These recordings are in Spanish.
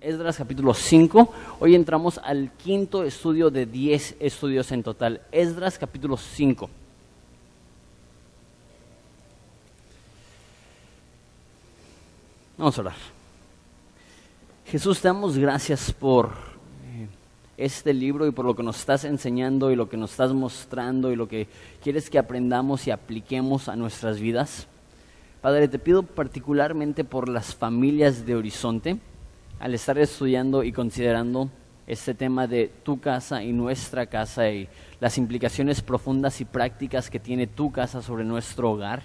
Esdras capítulo 5. Hoy entramos al quinto estudio de 10 estudios en total. Esdras capítulo 5. Vamos a orar. Jesús, te damos gracias por eh, este libro y por lo que nos estás enseñando y lo que nos estás mostrando y lo que quieres que aprendamos y apliquemos a nuestras vidas. Padre, te pido particularmente por las familias de Horizonte al estar estudiando y considerando este tema de tu casa y nuestra casa y las implicaciones profundas y prácticas que tiene tu casa sobre nuestro hogar.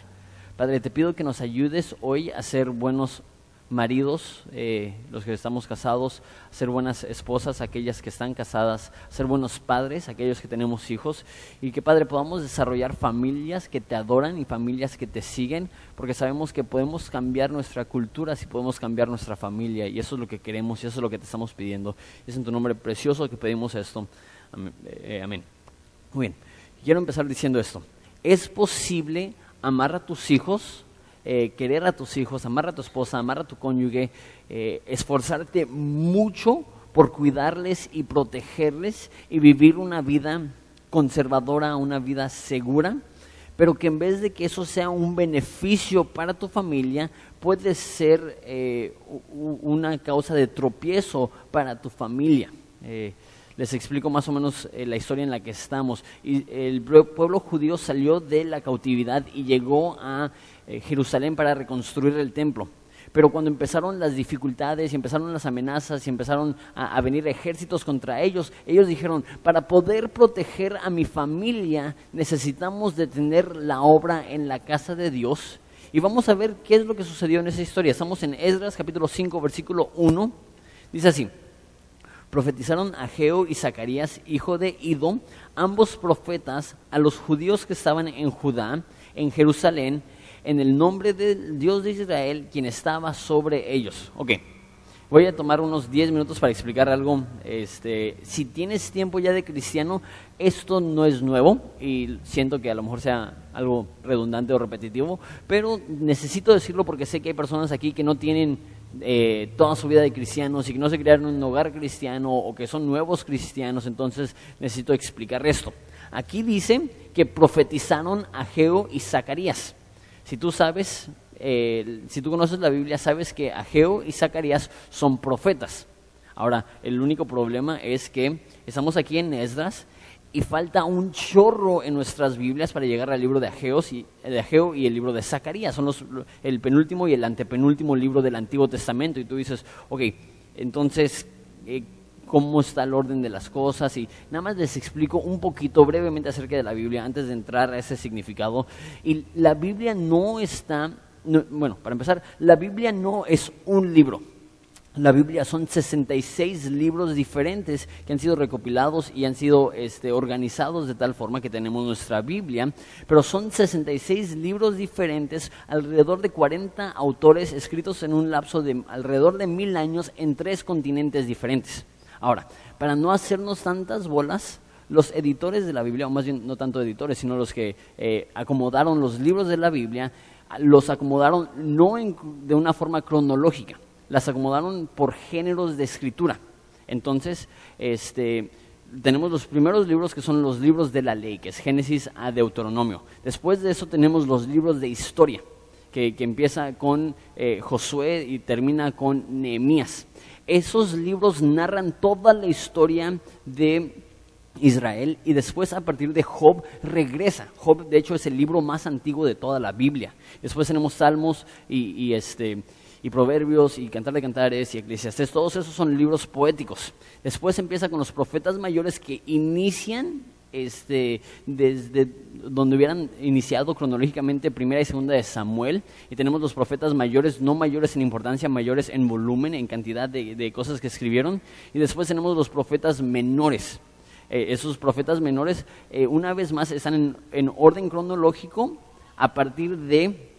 Padre, te pido que nos ayudes hoy a ser buenos maridos, eh, los que estamos casados, ser buenas esposas, aquellas que están casadas, ser buenos padres, aquellos que tenemos hijos, y que Padre podamos desarrollar familias que te adoran y familias que te siguen, porque sabemos que podemos cambiar nuestra cultura si podemos cambiar nuestra familia, y eso es lo que queremos y eso es lo que te estamos pidiendo. Es en tu nombre precioso que pedimos esto. Amén. Eh, amén. Muy bien, quiero empezar diciendo esto. ¿Es posible amar a tus hijos? Eh, querer a tus hijos, amar a tu esposa, amar a tu cónyuge, eh, esforzarte mucho por cuidarles y protegerles y vivir una vida conservadora, una vida segura, pero que en vez de que eso sea un beneficio para tu familia, puede ser eh, una causa de tropiezo para tu familia. Les explico más o menos la historia en la que estamos. Y el pueblo judío salió de la cautividad y llegó a eh, Jerusalén para reconstruir el templo. Pero cuando empezaron las dificultades y empezaron las amenazas y empezaron a, venir ejércitos contra ellos, ellos dijeron, para poder proteger a mi familia necesitamos detener la obra en la casa de Dios. Y vamos a ver qué es lo que sucedió en esa historia. Estamos en Esdras capítulo 5 versículo 1. Dice así, profetizaron Ageo y Zacarías, hijo de Ido, ambos profetas, a los judíos que estaban en Judá, en Jerusalén, en el nombre del Dios de Israel, quien estaba sobre ellos. Ok, voy a tomar unos 10 minutos para explicar algo. Este, si tienes tiempo ya de cristiano, esto no es nuevo y siento que a lo mejor sea algo redundante o repetitivo, pero necesito decirlo porque sé que hay personas aquí que no tienen eh, toda su vida de cristianos y que no se criaron en un hogar cristiano o que son nuevos cristianos, entonces necesito explicar esto. Aquí dice que profetizaron a Geo y Zacarías. Si tú sabes, eh, si tú conoces la Biblia, sabes que Ageo y Zacarías son profetas. Ahora, el único problema es que estamos aquí en Esdras y falta un chorro en nuestras Biblias para llegar al libro de, y, de Ageo y el libro de Zacarías. Son los, el penúltimo y el antepenúltimo libro del Antiguo Testamento. Y tú dices, ok, entonces, eh, cómo está el orden de las cosas y nada más les explico un poquito brevemente acerca de la Biblia antes de entrar a ese significado. Y la Biblia no está, bueno, para empezar, la Biblia no es un libro. La Biblia son 66 libros diferentes que han sido recopilados y han sido este, organizados de tal forma que tenemos nuestra Biblia, pero son 66 libros diferentes, alrededor de 40 autores escritos en un lapso de alrededor de mil años en tres continentes diferentes. Ahora, para no hacernos tantas bolas, los editores de la Biblia, o más bien no tanto editores, sino los que eh, acomodaron los libros de la Biblia, los acomodaron no de una forma cronológica, las acomodaron por géneros de escritura. Entonces, este, tenemos los primeros libros que son los libros de la ley, que es Génesis a Deuteronomio. Después de eso tenemos los libros de historia, que, empieza con eh, Josué y termina con Nehemías esos libros narran toda la historia de Israel y después a partir de Job regresa. Job de hecho es el libro más antiguo de toda la Biblia. Después tenemos Salmos y, este, y Proverbios y Cantar de Cantares y Eclesiastes. Todos esos son libros poéticos. Después empieza con los profetas mayores que inician este, desde donde hubieran iniciado cronológicamente primera y segunda de Samuel, y tenemos los profetas mayores, no mayores en importancia, mayores en volumen, en cantidad de, cosas que escribieron, y después tenemos los profetas menores. Eh, esos profetas menores, eh, una vez más, están en, orden cronológico a partir de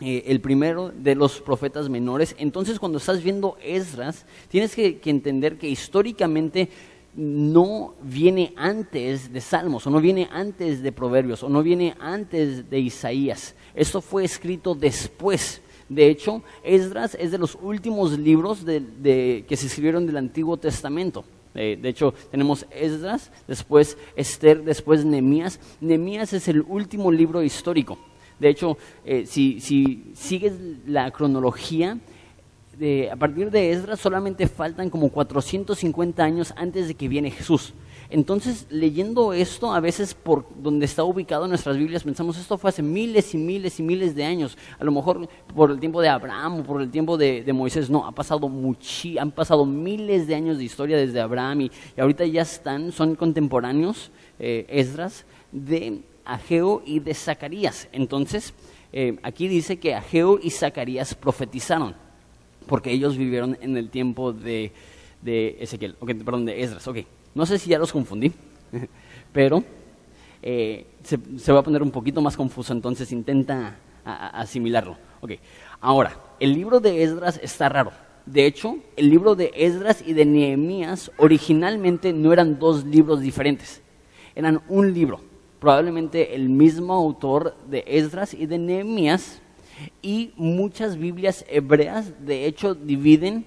eh, el primero de los profetas menores. Entonces, cuando estás viendo Esdras, tienes que entender que históricamente no viene antes de Salmos, o no viene antes de Proverbios, o no viene antes de Isaías. Esto fue escrito después De hecho, Esdras es de los últimos libros de, que se escribieron del Antiguo Testamento. Eh, de hecho, tenemos Esdras, después Esther, después Nehemías. Nehemías es el último libro histórico. De hecho, eh, si, si sigues la cronología, a partir de Esdras solamente faltan como 450 años antes de que viene Jesús. Entonces, leyendo esto, a veces por donde está ubicado en nuestras Biblias, pensamos, esto fue hace miles y miles y miles de años. A lo mejor por el tiempo de Abraham o por el tiempo de, Moisés, no, ha pasado muchi, han pasado miles de años de historia desde Abraham y, ahorita ya están, son contemporáneos, eh, Esdras, de Ageo y de Zacarías. Entonces, eh, aquí dice que Ageo y Zacarías profetizaron, porque ellos vivieron en el tiempo de, Ezequiel, perdón, de Esdras. Okay. No sé si ya los confundí, pero eh, se, va a poner un poquito más confuso, entonces intenta asimilarlo. Okay. Ahora, el libro de Esdras está raro. De hecho, el libro de Esdras y de Nehemías originalmente no eran dos libros diferentes, eran un libro. Probablemente el mismo autor de Esdras y de Nehemías, y muchas Biblias hebreas, de hecho, dividen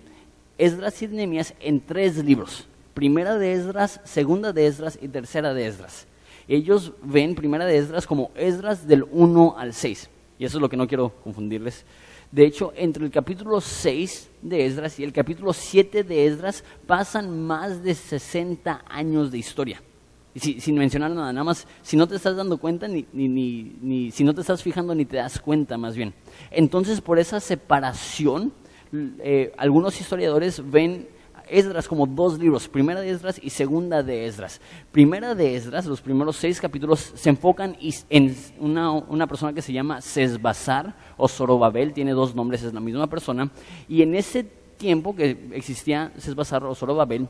Esdras y Nehemías en tres libros primera de Esdras, segunda de Esdras y tercera de Esdras. Ellos ven primera de Esdras como Esdras del 1 al 6. Y eso es lo que no quiero confundirles. De hecho, entre el capítulo 6 de Esdras y el capítulo 7 de Esdras pasan más de 60 años de historia. Y sin mencionar nada, nada más, si no te estás dando cuenta, ni, ni, ni, si no te estás fijando, ni te das cuenta más bien. Entonces, por esa separación, eh, algunos historiadores ven Esdras como dos libros, primera de Esdras y segunda de Esdras. Primera de Esdras, los primeros seis capítulos se enfocan en una, persona que se llama Sesbazar o Zorobabel, tiene dos nombres, es la misma persona, y en ese tiempo que existía Sesbazar o Zorobabel,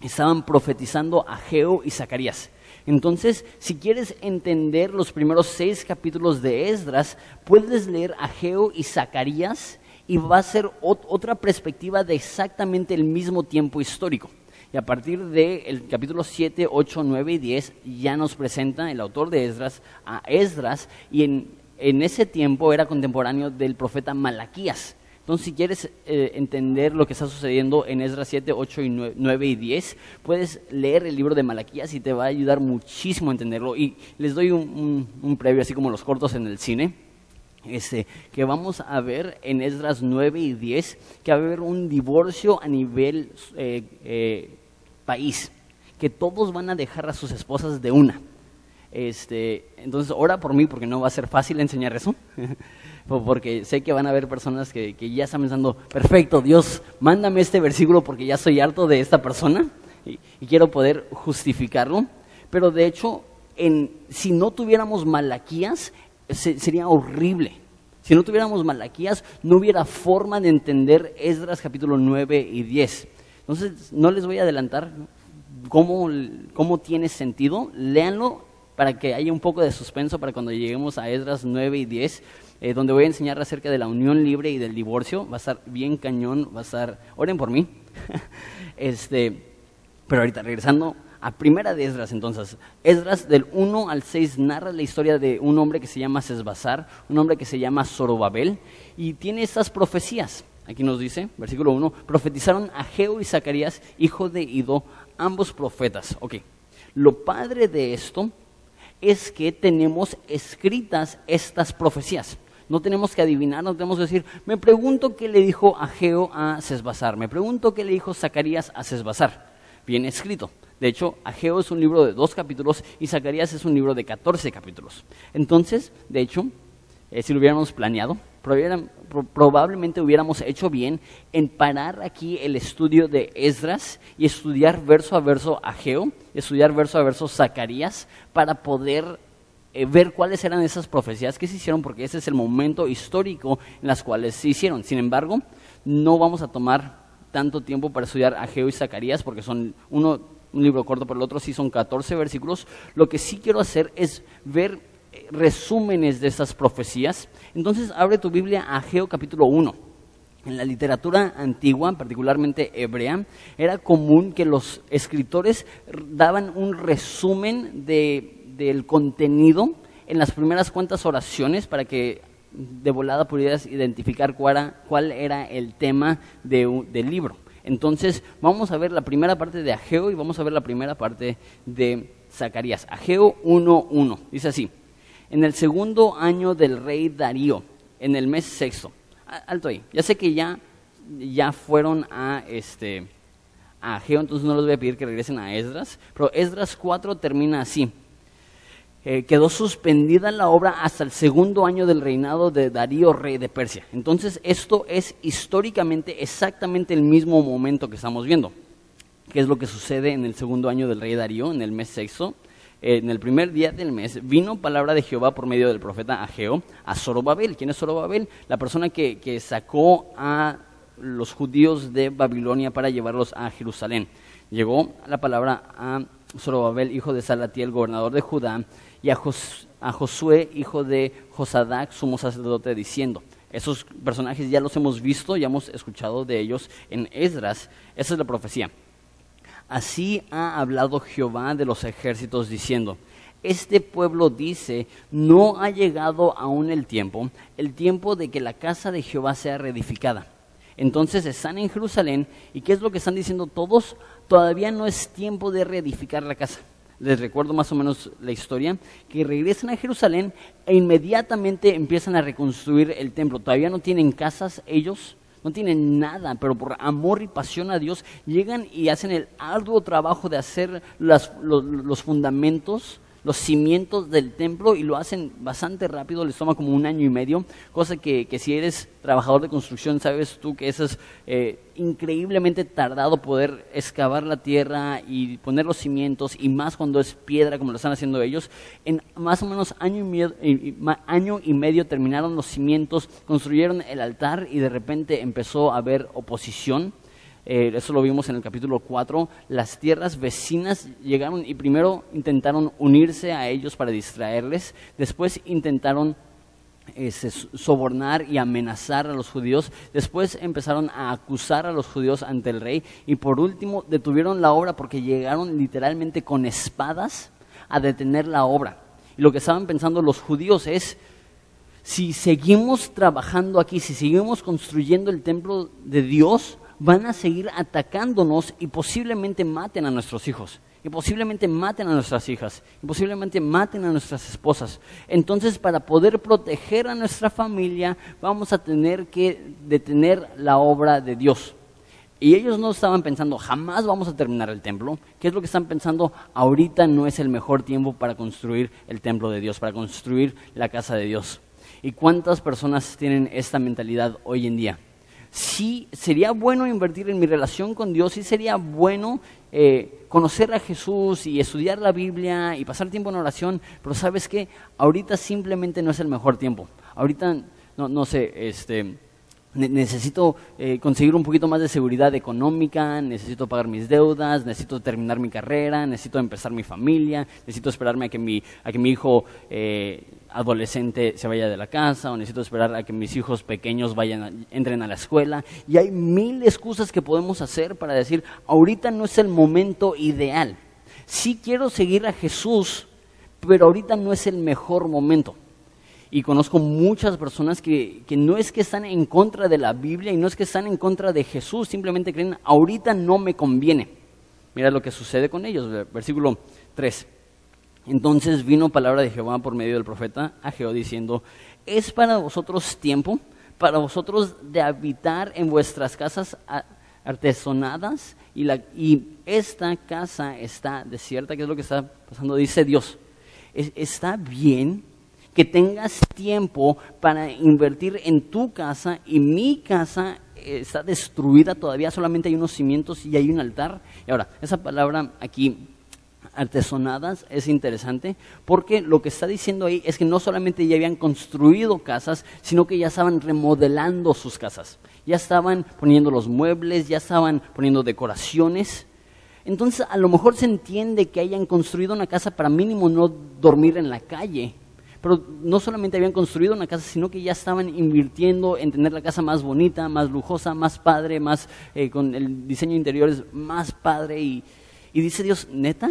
estaban profetizando a Geo y Zacarías. Entonces, si quieres entender los primeros seis capítulos de Esdras, puedes leer a Geo y Zacarías y va a ser otra perspectiva de exactamente el mismo tiempo histórico. Y a partir del capítulo 7, 8, 9 y 10 ya nos presenta el autor de Esdras a Esdras y en, en ese tiempo era contemporáneo del profeta Malaquías. Entonces, si quieres eh, entender lo que está sucediendo en Esdras 7, 8 y 9, y 10, puedes leer el libro de Malaquías y te va a ayudar muchísimo a entenderlo. Y les doy un, un previo, así como los cortos en el cine este, que vamos a ver en Esdras 9 y 10, que va a haber un divorcio a nivel eh, eh, país, que todos van a dejar a sus esposas de una. Este, entonces, ora por mí porque no va a ser fácil enseñar eso, porque sé que van a haber personas que, ya están pensando, perfecto, Dios, mándame este versículo porque ya soy harto de esta persona y, quiero poder justificarlo. Pero de hecho, en, si no tuviéramos Malaquías, sería horrible. Si no tuviéramos Malaquías, no hubiera forma de entender Esdras capítulo 9 y 10. Entonces, no les voy a adelantar cómo, cómo tiene sentido. Léanlo para que haya un poco de suspenso para cuando lleguemos a Esdras 9 y 10, eh, donde voy a enseñar acerca de la unión libre y del divorcio. Va a estar bien cañón, va a estar... Oren por mí. este, pero ahorita, regresando a primera de Esdras entonces. Esdras del 1 al 6 narra la historia de un hombre que se llama Sesbazar, un hombre que se llama Zorobabel, y tiene estas profecías. Aquí nos dice, versículo 1, profetizaron a Geo y Zacarías, hijo de Ido, ambos profetas. Ok, lo padre de esto es que tenemos escritas estas profecías. No tenemos que adivinar, no tenemos que decir, me pregunto qué le dijo a Geo a Sesbazar, me pregunto qué le dijo Zacarías a Sesbazar. Viene escrito. De hecho, Ageo es un libro de dos capítulos y Zacarías es un libro de catorce capítulos. Entonces, de hecho, eh, si lo hubiéramos planeado, probablemente hubiéramos hecho bien en parar aquí el estudio de Esdras y estudiar verso a verso Ageo, estudiar verso a verso Zacarías, para poder eh, ver cuáles eran esas profecías que se hicieron, porque ese es el momento histórico en las cuales se hicieron. Sin embargo, no vamos a tomar tanto tiempo para estudiar Ageo y Zacarías, porque son uno un libro corto, pero el otro sí son 14 versículos. Lo que sí quiero hacer es ver resúmenes de esas profecías. Entonces abre tu Biblia a Ageo capítulo 1. En la literatura antigua, particularmente hebrea, era común que los escritores daban un resumen de, del contenido en las primeras cuantas oraciones para que de volada pudieras identificar cuál era, cuál era el tema de, del libro. Entonces, vamos a ver la primera parte de Ageo y vamos a ver la primera parte de Zacarías. Ageo 1.1. Dice así, en el segundo año del rey Darío, en el mes sexto. Alto ahí. Ya sé que ya, ya fueron a este a Ageo, entonces no les voy a pedir que regresen a Esdras, pero Esdras 4 termina así. Eh, quedó suspendida la obra hasta el segundo año del reinado de Darío, rey de Persia. Entonces, esto es históricamente exactamente el mismo momento que estamos viendo. ¿Qué es lo que sucede en el segundo año del rey Darío, en el mes sexto? En el primer día del mes vino palabra de Jehová por medio del profeta Ageo a Zorobabel. ¿Quién es Zorobabel? La persona que, que sacó a los judíos de Babilonia para llevarlos a Jerusalén. Llegó la palabra a Zorobabel, hijo de Salatiel, gobernador de Judá, y a, Josué, hijo de Josadac, sumo sacerdote, diciendo, esos personajes ya los hemos visto, ya hemos escuchado de ellos en Esdras, esa es la profecía. Así ha hablado Jehová de los ejércitos diciendo, este pueblo dice, no ha llegado aún el tiempo, el tiempo de que la casa de Jehová sea reedificada. Entonces están en Jerusalén y ¿qué es lo que están diciendo todos? Todavía no es tiempo de reedificar la casa les recuerdo más o menos la historia, que regresan a Jerusalén e inmediatamente empiezan a reconstruir el templo. Todavía no tienen casas ellos, no tienen nada, pero por amor y pasión a Dios llegan y hacen el arduo trabajo de hacer los, los fundamentos los cimientos del templo y lo hacen bastante rápido, les toma como un año y medio, cosa que, que si eres trabajador de construcción sabes tú que eso es eh, increíblemente tardado poder excavar la tierra y poner los cimientos y más cuando es piedra como lo están haciendo ellos. En más o menos año y medio, año y medio terminaron los cimientos, construyeron el altar y de repente empezó a haber oposición eh, eso lo vimos en el capítulo 4, las tierras vecinas llegaron y primero intentaron unirse a ellos para distraerles, después intentaron eh, sobornar y amenazar a los judíos, después empezaron a acusar a los judíos ante el rey. Y por último detuvieron la obra porque llegaron literalmente con espadas a detener la obra. Y lo que estaban pensando los judíos es, si seguimos trabajando aquí, si seguimos construyendo el templo de Dios, van a seguir atacándonos y posiblemente maten a nuestros hijos, y posiblemente maten a nuestras hijas, y posiblemente maten a nuestras esposas. Entonces, para poder proteger a nuestra familia, vamos a tener que detener la obra de Dios. Y ellos no estaban pensando, jamás vamos a terminar el templo. ¿Qué es lo que están pensando? Ahorita no es el mejor tiempo para construir el templo de Dios, para construir la casa de Dios. ¿Y cuántas personas tienen esta mentalidad hoy en día? Sí sería bueno invertir en mi relación con Dios, sí sería bueno eh, conocer a Jesús y estudiar la Biblia y pasar tiempo en oración, pero sabes que ahorita simplemente no es el mejor tiempo. Ahorita, no, no sé, este, necesito eh, conseguir un poquito más de seguridad económica, necesito pagar mis deudas, necesito terminar mi carrera, necesito empezar mi familia, necesito esperarme a que mi, a que mi hijo eh, adolescente se vaya de la casa o necesito esperar a que mis hijos pequeños vayan entren a la escuela. Y hay mil excusas que podemos hacer para decir, ahorita no es el momento ideal. Sí quiero seguir a Jesús, pero ahorita no es el mejor momento y conozco muchas personas que, no es que están en contra de la Biblia y no es que están en contra de Jesús, simplemente creen, ahorita no me conviene. Mira lo que sucede con ellos, versículo 3. Entonces vino palabra de Jehová por medio del profeta a Jehová diciendo, es para vosotros tiempo, para vosotros de habitar en vuestras casas artesonadas y, la, y esta casa está desierta, ¿qué es lo que está pasando? Dice Dios, está bien que tengas tiempo para invertir en tu casa y mi casa está destruida todavía, solamente hay unos cimientos y hay un altar. Y ahora, esa palabra aquí, artesonadas, es interesante porque lo que está diciendo ahí es que no solamente ya habían construido casas, sino que ya estaban remodelando sus casas. Ya estaban poniendo los muebles, ya estaban poniendo decoraciones. Entonces, a lo mejor se entiende que hayan construido una casa para mínimo no dormir en la calle, pero no solamente habían construido una casa, sino que ya estaban invirtiendo en tener la casa más bonita, más lujosa, más padre, más eh, con el diseño interior es más padre. Y, dice Dios, neta,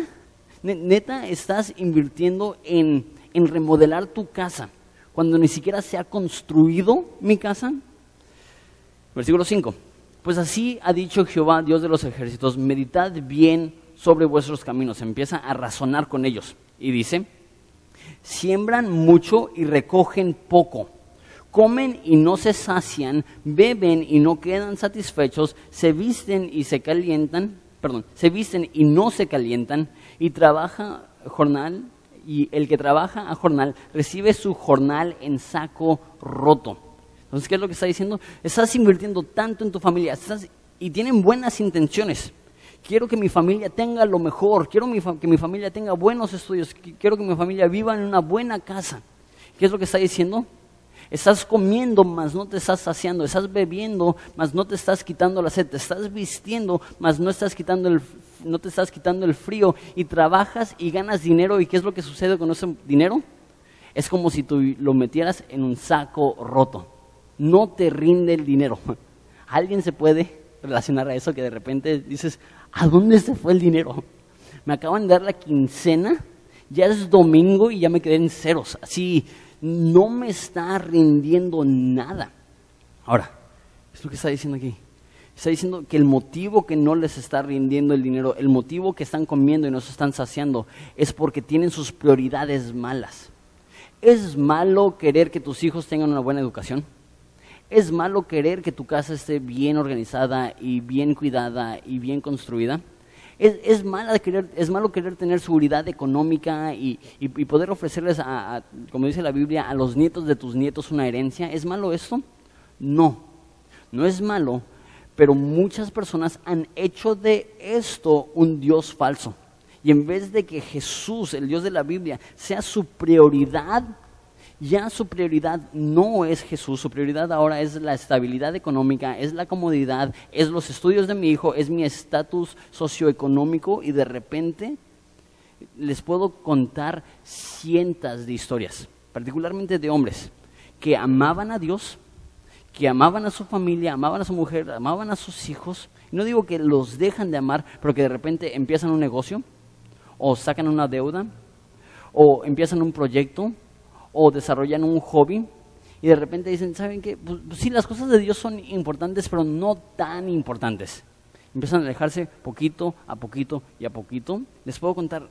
neta estás invirtiendo en, en remodelar tu casa cuando ni siquiera se ha construido mi casa? Versículo 5. Pues así ha dicho Jehová, Dios de los ejércitos, meditad bien sobre vuestros caminos. Empieza a razonar con ellos. Y dice, siembran mucho y recogen poco. Comen y no se sacian, beben y no quedan satisfechos, se visten y se calientan, perdón, se visten y no se calientan, y trabaja jornal, y el que trabaja a jornal recibe su jornal en saco roto. Entonces, ¿qué es lo que está diciendo? Estás invirtiendo tanto en tu familia y tienen buenas intenciones. Quiero que mi familia tenga lo mejor, quiero que mi familia tenga buenos estudios, quiero que mi familia viva en una buena casa. ¿Qué es lo que está diciendo? Estás comiendo, mas no te estás saciando. Estás bebiendo, mas no te estás quitando la sed. Te estás vistiendo, mas no, estás quitando el, no te estás quitando el frío. Y trabajas y ganas dinero. ¿Y qué es lo que sucede con ese dinero? Es como si tú lo metieras en un saco roto no te rinde el dinero. ¿Alguien se puede relacionar a eso que de repente dices, ¿a dónde se fue el dinero? Me acaban de dar la quincena, ya es domingo y ya me quedé en ceros. Así, no me está rindiendo nada. Ahora, es lo que está diciendo aquí. Está diciendo que el motivo que no les está rindiendo el dinero, el motivo que están comiendo y no se están saciando, es porque tienen sus prioridades malas. ¿Es malo querer que tus hijos tengan una buena educación? ¿Es malo querer que tu casa esté bien organizada y bien cuidada y bien construida? Es, es, querer, es malo querer tener seguridad económica y, poder ofrecerles, a, como dice la Biblia, a los nietos de tus nietos una herencia. ¿Es malo esto? No, no es malo, pero muchas personas han hecho de esto un Dios falso. Y en vez de que Jesús, el Dios de la Biblia, sea su prioridad, ya su prioridad no es Jesús, su prioridad ahora es la estabilidad económica, es la comodidad, es los estudios de mi hijo, es mi estatus socioeconómico y de repente les puedo contar cientos de historias, particularmente de hombres que amaban a Dios, que amaban a su familia, amaban a su mujer, amaban a sus hijos. No digo que los dejan de amar, pero que de repente empiezan un negocio o sacan una deuda o empiezan un proyecto o desarrollan un hobby y de repente dicen, ¿saben qué? Pues, pues, sí, las cosas de Dios son importantes, pero no tan importantes. Empiezan a alejarse poquito a poquito y a poquito. Les puedo contar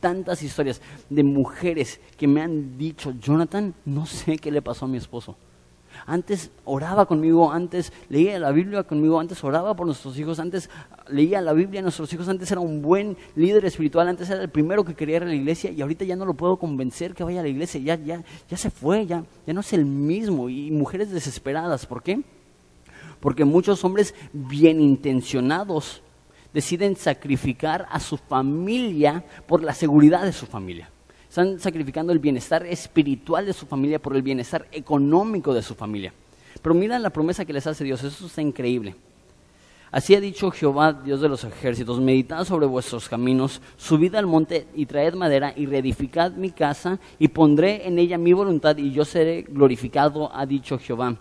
tantas historias de mujeres que me han dicho, Jonathan, no sé qué le pasó a mi esposo. Antes oraba conmigo, antes leía la Biblia conmigo, antes oraba por nuestros hijos, antes leía la Biblia a nuestros hijos, antes era un buen líder espiritual, antes era el primero que quería ir a la iglesia y ahorita ya no lo puedo convencer que vaya a la iglesia, ya, ya, ya se fue, ya, ya no es el mismo. Y mujeres desesperadas, ¿por qué? Porque muchos hombres bien intencionados deciden sacrificar a su familia por la seguridad de su familia. Están sacrificando el bienestar espiritual de su familia por el bienestar económico de su familia. Pero mira la promesa que les hace Dios, eso está increíble. Así ha dicho Jehová, Dios de los ejércitos, meditad sobre vuestros caminos, subid al monte y traed madera y reedificad mi casa y pondré en ella mi voluntad y yo seré glorificado, ha dicho Jehová.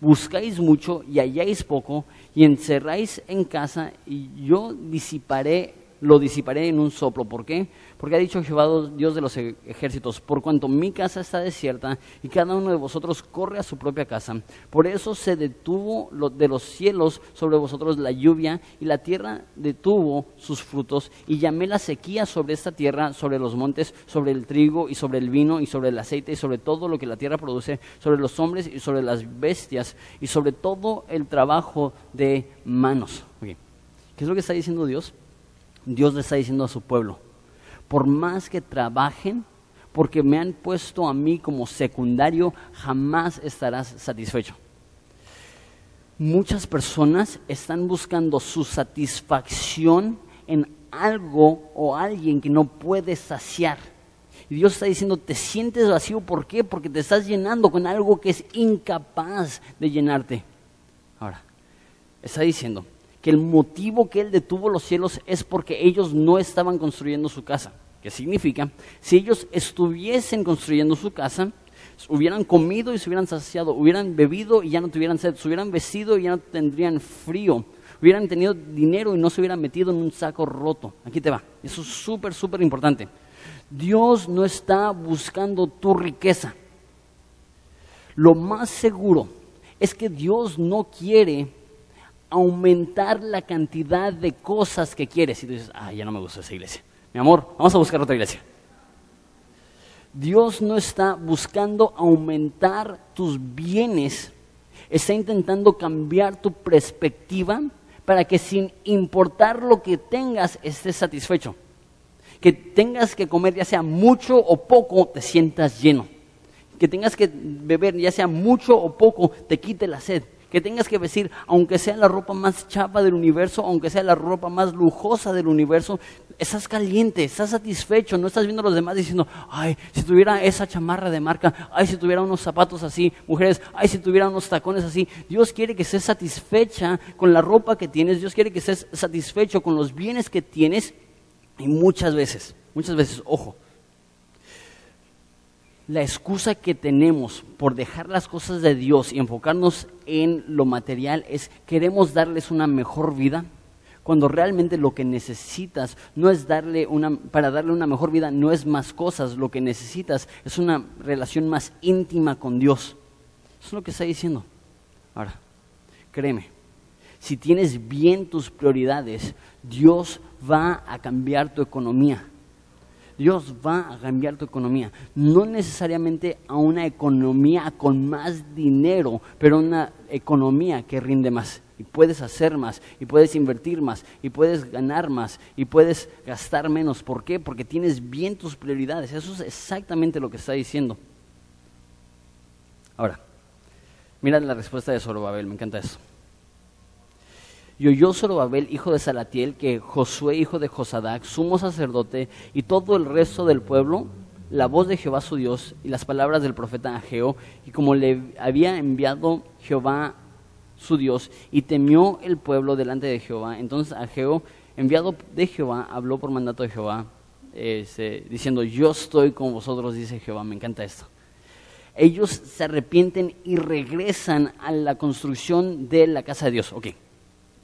Buscáis mucho y halláis poco y encerráis en casa y yo disiparé, lo disiparé en un soplo. ¿Por qué? Porque ha dicho Jehová, Dios de los e-, ejércitos, por cuanto mi casa está desierta y cada uno de vosotros corre a su propia casa. Por eso se detuvo de los cielos sobre vosotros la lluvia y la tierra detuvo sus frutos y llamé la sequía sobre esta tierra, sobre los montes, sobre el trigo y sobre el vino y sobre el aceite y sobre todo lo que la tierra produce, sobre los hombres y sobre las bestias y sobre todo el trabajo de manos. ¿Qué es lo que está diciendo Dios? Dios le está diciendo a su pueblo por más que trabajen, porque me han puesto a mí como secundario, jamás estarás satisfecho. Muchas personas están buscando su satisfacción en algo o alguien que no puede saciar. Y Dios está diciendo, te sientes vacío, ¿por qué? Porque te estás llenando con algo que es incapaz de llenarte. Ahora, está diciendo, que el motivo que Él detuvo los cielos es porque ellos no estaban construyendo su casa. ¿Qué significa? Si ellos estuviesen construyendo su casa, hubieran comido y se hubieran saciado, hubieran bebido y ya no tuvieran sed, se hubieran vestido y ya no tendrían frío, hubieran tenido dinero y no se hubieran metido en un saco roto. Aquí te va. Eso es súper, súper importante. Dios no está buscando tu riqueza. lo más seguro es que Dios no quiere aumentar la cantidad de cosas que quieres. Y tú dices, ah, ya no me gusta esa iglesia. Mi amor, vamos a buscar otra iglesia. Dios no está buscando aumentar tus bienes, está intentando cambiar tu perspectiva para que sin importar lo que tengas estés satisfecho. Que tengas que comer ya sea mucho o poco, te sientas lleno. Que tengas que beber ya sea mucho o poco, te quite la sed que tengas que vestir, aunque sea la ropa más chapa del universo, aunque sea la ropa más lujosa del universo, estás caliente, estás satisfecho, no estás viendo a los demás diciendo, ay, si tuviera esa chamarra de marca, ay, si tuviera unos zapatos así, mujeres, ay, si tuviera unos tacones así. Dios quiere que estés satisfecha con la ropa que tienes, Dios quiere que estés satisfecho con los bienes que tienes y muchas veces, muchas veces, ojo, la excusa que tenemos por dejar las cosas de Dios y enfocarnos en lo material es queremos darles una mejor vida, cuando realmente lo que necesitas no es darle una, para darle una mejor vida, no es más cosas, lo que necesitas es una relación más íntima con Dios. Eso es lo que está diciendo. Ahora, créeme, si tienes bien tus prioridades, Dios va a cambiar tu economía. Dios va a cambiar tu economía. No necesariamente a una economía con más dinero, pero una economía que rinde más. Y puedes hacer más, y puedes invertir más, y puedes ganar más, y puedes gastar menos. ¿Por qué? Porque tienes bien tus prioridades. Eso es exactamente lo que está diciendo. Ahora, mira la respuesta de Zorobabel, me encanta eso. Y oyó Zorobabel, hijo de Salatiel, que Josué, hijo de Josadac, sumo sacerdote, y todo el resto del pueblo, la voz de Jehová su Dios y las palabras del profeta Ageo, y como le había enviado Jehová su Dios, y temió el pueblo delante de Jehová. Entonces Ageo, enviado de Jehová, habló por mandato de Jehová, diciendo, yo estoy con vosotros, dice Jehová, me encanta esto. Ellos se arrepienten y regresan a la construcción de la casa de Dios. Ok,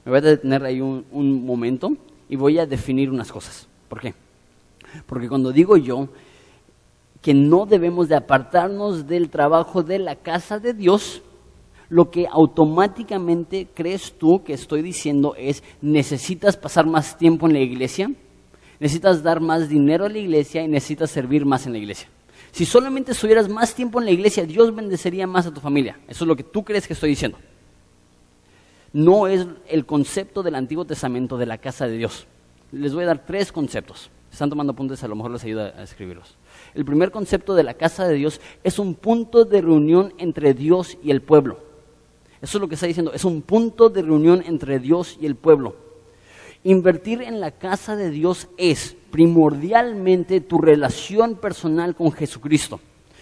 me voy a detener ahí un, momento y voy a definir unas cosas. ¿Por qué? Porque cuando digo yo que no debemos de apartarnos del trabajo de la casa de Dios, lo que automáticamente crees tú que estoy diciendo es, necesitas pasar más tiempo en la iglesia, necesitas dar más dinero a la iglesia y necesitas servir más en la iglesia. Si solamente estuvieras más tiempo en la iglesia, Dios bendecería más a tu familia. Eso es lo que tú crees que estoy diciendo no es el concepto del Antiguo Testamento de la casa de Dios. Les voy a dar tres conceptos. Están tomando apuntes, a lo mejor les ayuda a escribirlos. El primer concepto de la casa de Dios es un punto de reunión entre Dios y el pueblo. Eso es lo que está diciendo, es un punto de reunión entre Dios y el pueblo. Invertir en la casa de Dios es primordialmente tu relación personal con Jesucristo.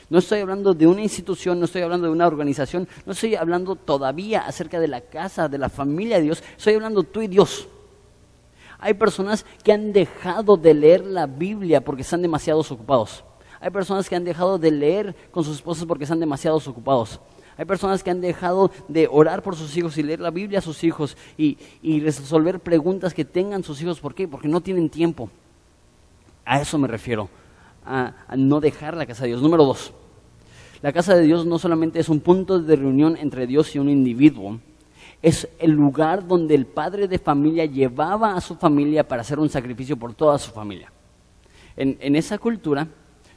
No estoy hablando de una institución, no estoy hablando de una organización, no estoy hablando todavía acerca de la casa, de la familia de Dios, estoy hablando tú y Dios. Hay personas que han dejado de leer la Biblia porque están demasiado ocupados. Hay personas que han dejado de leer con sus esposas porque están demasiado ocupados. Hay personas que han dejado de orar por sus hijos y leer la Biblia a sus hijos y, resolver preguntas que tengan sus hijos. ¿Por qué? Porque no tienen tiempo. A eso me refiero a, no dejar la casa de Dios. Número dos, la casa de Dios no solamente es un punto de reunión entre Dios y un individuo, es el lugar donde el padre de familia llevaba a su familia para hacer un sacrificio por toda su familia. En, en, esa cultura,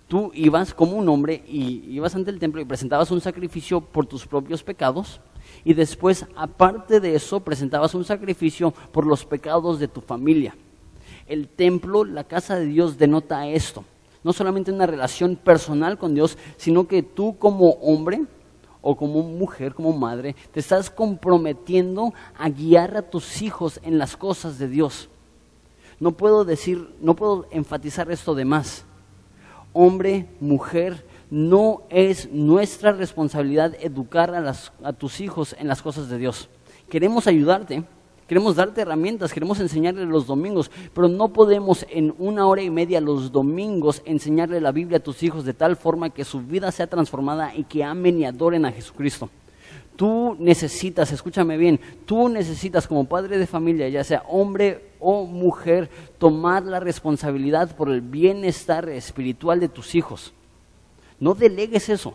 tú ibas como un hombre y ibas ante el templo y presentabas un sacrificio por tus propios pecados y después, aparte de eso, presentabas un sacrificio por los pecados de tu familia. El templo, la casa de Dios, denota esto no solamente una relación personal con Dios, sino que tú como hombre o como mujer, como madre, te estás comprometiendo a guiar a tus hijos en las cosas de Dios. No puedo decir, no puedo enfatizar esto de más. Hombre, mujer, no es nuestra responsabilidad educar a, a tus hijos en las cosas de Dios. Queremos ayudarte, Queremos darte herramientas, queremos enseñarle los domingos, pero no podemos en una hora y media los domingos enseñarle la Biblia a tus hijos de tal forma que su vida sea transformada y que amen y adoren a Jesucristo. Tú necesitas, escúchame bien, tú necesitas como padre de familia, ya sea hombre o mujer, tomar la responsabilidad por el bienestar espiritual de tus hijos. No delegues eso.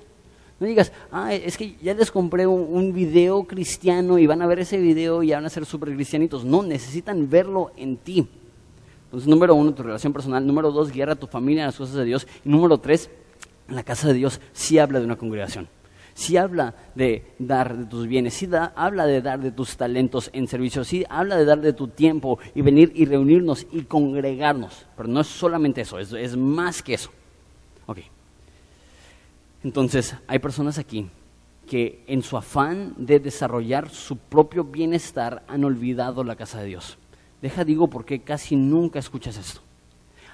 No digas, ah, es que ya les compré un, video cristiano y van a ver ese video y van a ser súper cristianitos. No, necesitan verlo en ti. Entonces, número uno, tu relación personal. Número dos, guerra a tu familia, las cosas de Dios. Y número tres, la casa de Dios sí habla de una congregación. Sí habla de dar de tus bienes, sí da, habla de dar de tus talentos en servicio, sí habla de dar de tu tiempo y venir y reunirnos y congregarnos. Pero no es solamente eso, es, es más que eso. Ok. Entonces, hay personas aquí que en su afán de desarrollar su propio bienestar han olvidado la casa de Dios. Deja digo porque casi nunca escuchas esto.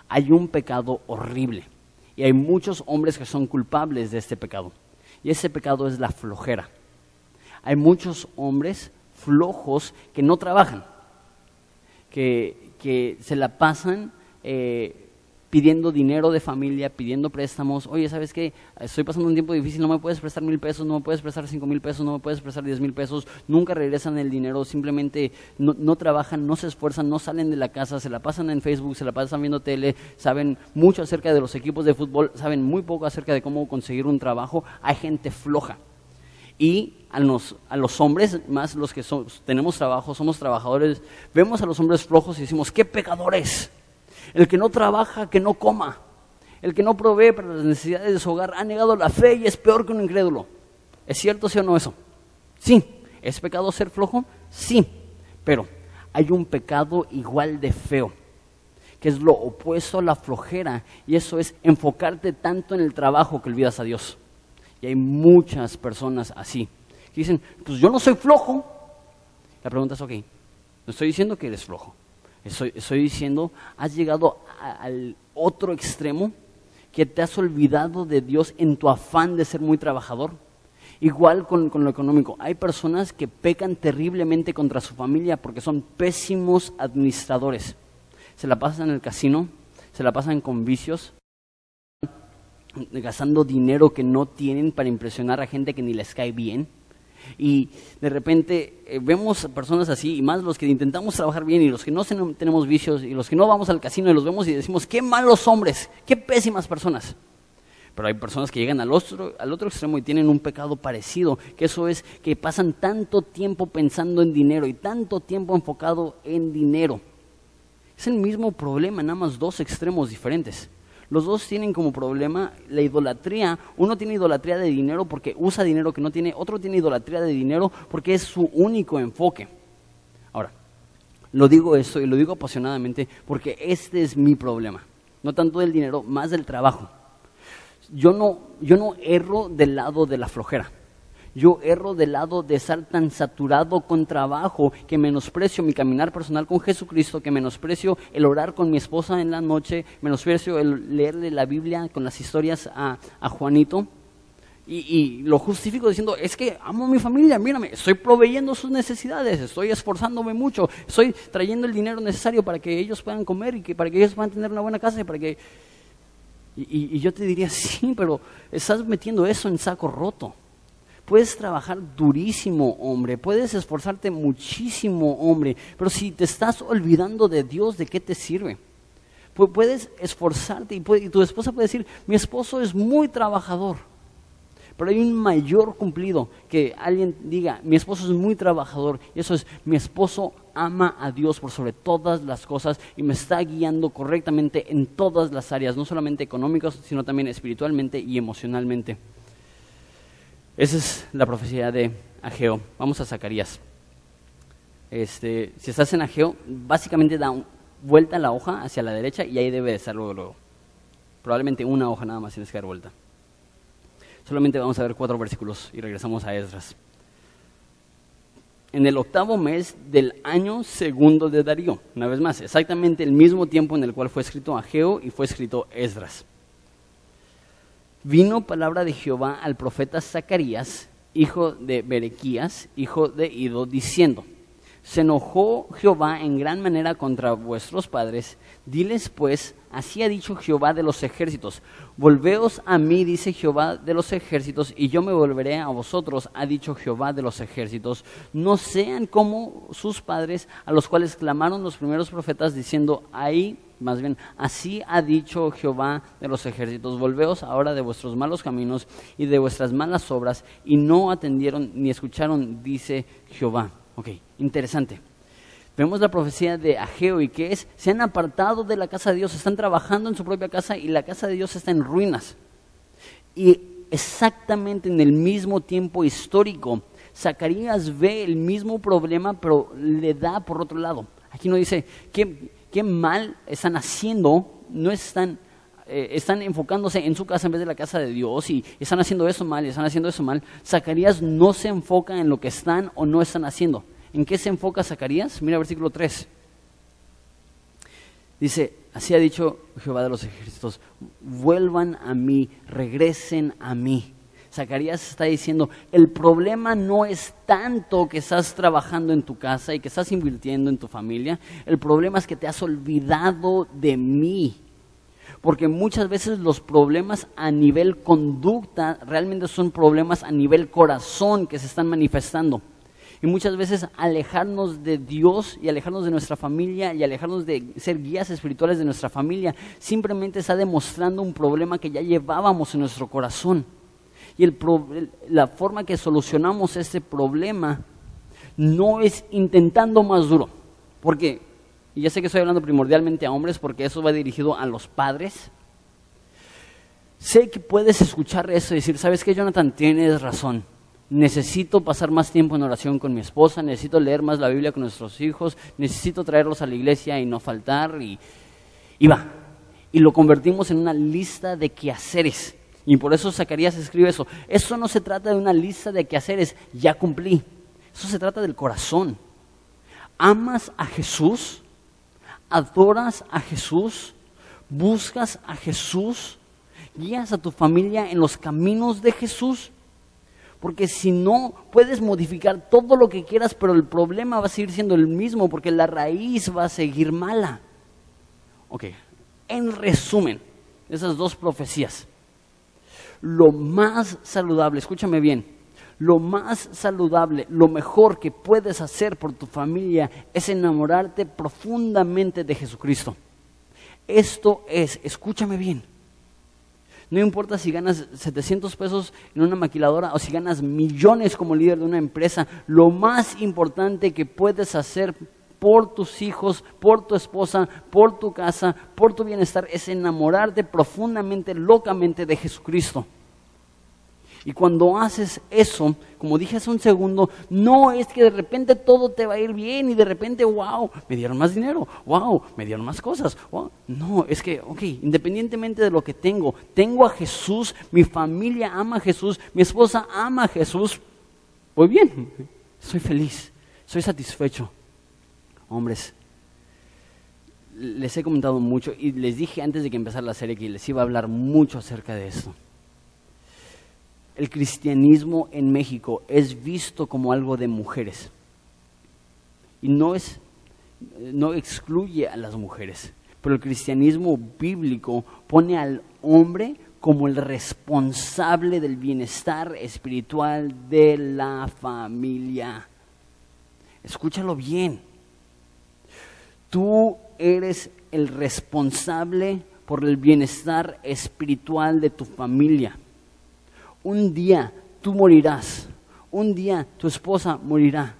Hay un pecado horrible y hay muchos hombres que son culpables de este pecado. Y ese pecado es la flojera. Hay muchos hombres flojos que no trabajan, que, que se la pasan eh, pidiendo dinero de familia, pidiendo préstamos. Oye, ¿sabes qué? Estoy pasando un tiempo difícil, no me puedes prestar mil pesos, no me puedes prestar cinco mil pesos, no me puedes prestar diez mil pesos. Nunca regresan el dinero, simplemente no, no, trabajan, no se esfuerzan, no salen de la casa, se la pasan en Facebook, se la pasan viendo tele, saben mucho acerca de los equipos de fútbol, saben muy poco acerca de cómo conseguir un trabajo. Hay gente floja. Y a los, a los hombres, más los que tenemos trabajo, somos trabajadores, vemos a los hombres flojos y decimos, ¡qué pecadores! El que no trabaja, que no coma. El que no provee para las necesidades de su hogar ha negado la fe y es peor que un incrédulo. ¿Es cierto, sí o no eso? Sí. ¿Es pecado ser flojo? Sí. Pero hay un pecado igual de feo, que es lo opuesto a la flojera, y eso es enfocarte tanto en el trabajo que olvidas a Dios. Y hay muchas personas así, que dicen, pues yo no soy flojo. La pregunta es, ok, no estoy diciendo que eres flojo, Estoy, diciendo, has llegado al otro extremo que te has olvidado de Dios en tu afán de ser muy trabajador. Igual con, lo económico. Hay personas que pecan terriblemente contra su familia porque son pésimos administradores. Se la pasan en el casino, se la pasan con vicios, gastando dinero que no tienen para impresionar a gente que ni les cae bien y de repente eh, vemos personas así, y más los que intentamos trabajar bien y los que no tenemos vicios y los que no vamos al casino y los vemos y decimos, qué malos hombres, qué pésimas personas. Pero hay personas que llegan al otro, al otro extremo y tienen un pecado parecido, que eso es que pasan tanto tiempo pensando en dinero y tanto tiempo enfocado en dinero. Es el mismo problema, nada más dos extremos diferentes. Los dos tienen como problema la idolatría. Uno tiene idolatría de dinero porque usa dinero que no tiene, otro tiene idolatría de dinero porque es su único enfoque. Ahora, lo digo esto y lo digo apasionadamente porque este es mi problema. No tanto del dinero, más del trabajo. Yo no, yo no erro del lado de la flojera yo erro del lado de estar tan saturado con trabajo que menosprecio mi caminar personal con Jesucristo, que menosprecio el orar con mi esposa en la noche, menosprecio el leerle la Biblia con las historias a, Juanito. Y, lo justifico diciendo, es que amo a mi familia, mírame, estoy proveyendo sus necesidades, estoy esforzándome mucho, estoy trayendo el dinero necesario para que ellos puedan comer y que para que ellos puedan tener una buena casa y para que... y yo te diría, sí, pero estás metiendo eso en saco roto. Puedes trabajar durísimo, hombre, puedes esforzarte muchísimo, hombre, pero si te estás olvidando de Dios, ¿de qué te sirve? Puedes esforzarte y, tu esposa puede decir, mi esposo es muy trabajador, pero hay un mayor cumplido que alguien diga, mi esposo es muy trabajador, y eso es, mi esposo ama a Dios por sobre todas las cosas y me está guiando correctamente en todas las áreas, no solamente económicas, sino también espiritualmente y emocionalmente. Esa es la profecía de Ageo. Vamos a Zacarías. Este, si estás en Ageo, básicamente da vuelta la hoja hacia la derecha y ahí debe de estar luego, luego. Probablemente una hoja nada más tienes que dar vuelta. Solamente vamos a ver cuatro versículos y regresamos a Esdras. En el octavo mes del año segundo de Darío, una vez más, exactamente el mismo tiempo en el cual fue escrito Ageo y fue escrito Esdras vino palabra de Jehová al profeta Zacarías, hijo de Berequías, hijo de Ido, diciendo, Se enojó Jehová en gran manera contra vuestros padres. Diles pues, así ha dicho Jehová de los ejércitos. Volveos a mí, dice Jehová de los ejércitos, y yo me volveré a vosotros, ha dicho Jehová de los ejércitos. No sean como sus padres, a los cuales clamaron los primeros profetas, diciendo, ahí más bien, así ha dicho Jehová de los ejércitos, volveos ahora de vuestros malos caminos y de vuestras malas obras, y no atendieron ni escucharon, dice Jehová. Ok, interesante. Vemos la profecía de Ageo y que es, se han apartado de la casa de Dios, están trabajando en su propia casa y la casa de Dios está en ruinas. Y exactamente en el mismo tiempo histórico, Zacarías ve el mismo problema, pero le da por otro lado. Aquí no dice, ¿qué, qué mal están haciendo? No están, eh, están enfocándose en su casa en vez de la casa de Dios y están haciendo eso mal y están haciendo eso mal. Zacarías no se enfoca en lo que están o no están haciendo. ¿En qué se enfoca Zacarías? Mira versículo 3. Dice, así ha dicho Jehová de los ejércitos, vuelvan a mí, regresen a mí. Zacarías está diciendo, el problema no es tanto que estás trabajando en tu casa y que estás invirtiendo en tu familia, el problema es que te has olvidado de mí. Porque muchas veces los problemas a nivel conducta realmente son problemas a nivel corazón que se están manifestando. Y muchas veces alejarnos de Dios y alejarnos de nuestra familia y alejarnos de ser guías espirituales de nuestra familia simplemente está demostrando un problema que ya llevábamos en nuestro corazón. Y el la forma que solucionamos ese problema no es intentando más duro. Porque, y ya sé que estoy hablando primordialmente a hombres porque eso va dirigido a los padres. Sé que puedes escuchar eso y decir, ¿sabes qué, Jonathan? Tienes razón necesito pasar más tiempo en oración con mi esposa, necesito leer más la Biblia con nuestros hijos, necesito traerlos a la iglesia y no faltar, y, y va. Y lo convertimos en una lista de quehaceres. Y por eso Zacarías escribe eso. Eso no se trata de una lista de quehaceres, ya cumplí. Eso se trata del corazón. ¿Amas a Jesús? ¿Adoras a Jesús? ¿Buscas a Jesús? ¿Guías a tu familia en los caminos de Jesús? Porque si no, puedes modificar todo lo que quieras, pero el problema va a seguir siendo el mismo, porque la raíz va a seguir mala. Ok, en resumen, esas dos profecías. Lo más saludable, escúchame bien, lo más saludable, lo mejor que puedes hacer por tu familia es enamorarte profundamente de Jesucristo. Esto es, escúchame bien, no importa si ganas 700 pesos en una maquiladora o si ganas millones como líder de una empresa, lo más importante que puedes hacer por tus hijos, por tu esposa, por tu casa, por tu bienestar, es enamorarte profundamente, locamente de Jesucristo. Y cuando haces eso, como dije hace un segundo, no es que de repente todo te va a ir bien y de repente, wow, me dieron más dinero, wow, me dieron más cosas. No, es que, ok, independientemente de lo que tengo, tengo a Jesús, mi familia ama a Jesús, mi esposa ama a Jesús, voy bien, soy feliz, soy satisfecho. Hombres, les he comentado mucho y les dije antes de que empezara la serie que les iba a hablar mucho acerca de esto el cristianismo en México es visto como algo de mujeres. Y no es no excluye a las mujeres, pero el cristianismo bíblico pone al hombre como el responsable del bienestar espiritual de la familia. Escúchalo bien. Tú eres el responsable por el bienestar espiritual de tu familia un día tú morirás, un día tu esposa morirá